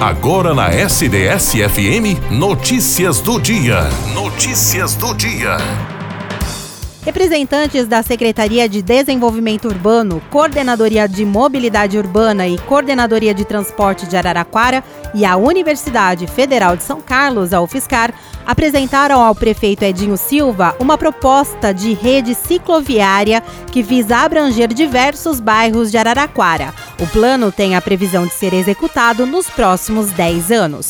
Agora na SDS-FM, notícias do dia. Notícias do dia. Representantes da Secretaria de Desenvolvimento Urbano, Coordenadoria de Mobilidade Urbana e Coordenadoria de Transporte de Araraquara e a Universidade Federal de São Carlos, a UFSCar, apresentaram ao prefeito Edinho Silva uma proposta de rede cicloviária que visa abranger diversos bairros de Araraquara. O plano tem a previsão de ser executado nos próximos 10 anos.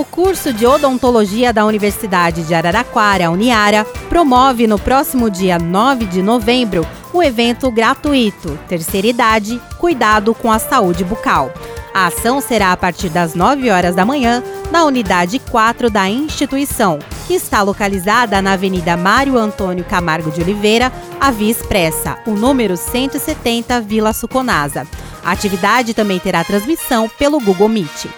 O curso de odontologia da Universidade de Araraquara, Uniara, promove no próximo dia 9 de novembro o evento gratuito Terceira Idade Cuidado com a Saúde Bucal. A ação será a partir das 9 horas da manhã na unidade 4 da instituição, que está localizada na Avenida Mário Antônio Camargo de Oliveira, a Via Expressa, o número 170 Vila Suconasa. A atividade também terá transmissão pelo Google Meet.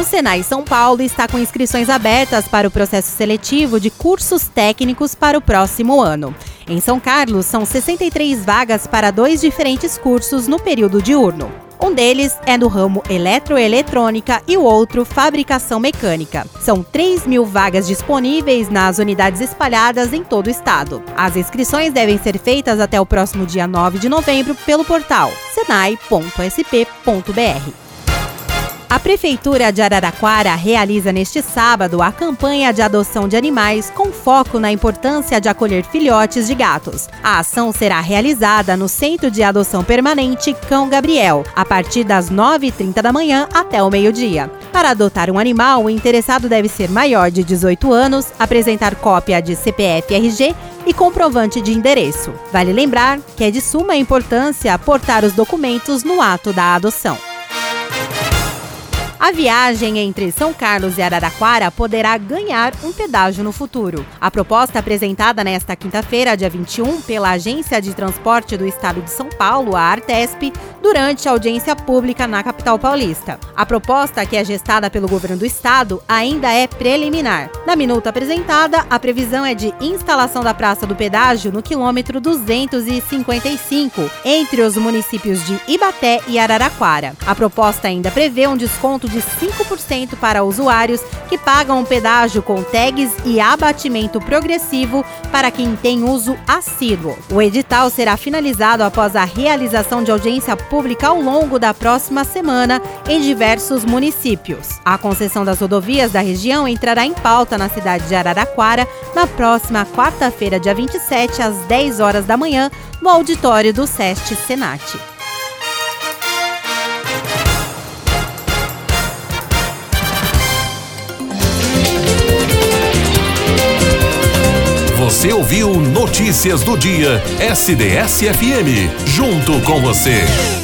O Senai São Paulo está com inscrições abertas para o processo seletivo de cursos técnicos para o próximo ano. Em São Carlos, são 63 vagas para dois diferentes cursos no período diurno. Um deles é no ramo eletroeletrônica e o outro fabricação mecânica. São 3 mil vagas disponíveis nas unidades espalhadas em todo o estado. As inscrições devem ser feitas até o próximo dia 9 de novembro pelo portal senai.sp.br. A Prefeitura de Araraquara realiza neste sábado a campanha de adoção de animais com foco na importância de acolher filhotes de gatos. A ação será realizada no Centro de Adoção Permanente Cão Gabriel, a partir das 9h30 da manhã até o meio-dia. Para adotar um animal, o interessado deve ser maior de 18 anos, apresentar cópia de CPF RG e comprovante de endereço. Vale lembrar que é de suma importância aportar os documentos no ato da adoção. A viagem entre São Carlos e Araraquara poderá ganhar um pedágio no futuro. A proposta apresentada nesta quinta-feira, dia 21, pela Agência de Transporte do Estado de São Paulo, a Artesp, durante a audiência pública na capital paulista. A proposta, que é gestada pelo governo do estado, ainda é preliminar. Na minuta apresentada, a previsão é de instalação da Praça do Pedágio no quilômetro 255, entre os municípios de Ibaté e Araraquara. A proposta ainda prevê um desconto de 5% para usuários que pagam o pedágio com tags e abatimento progressivo para quem tem uso assíduo. O edital será finalizado após a realização de audiência pública ao longo da próxima semana em diversos municípios. A concessão das rodovias da região entrará em pauta na cidade de Araraquara na próxima quarta-feira, dia 27, às 10 horas da manhã, no auditório do SEST Senat. Você ouviu Notícias do Dia SDS-FM. Junto com você.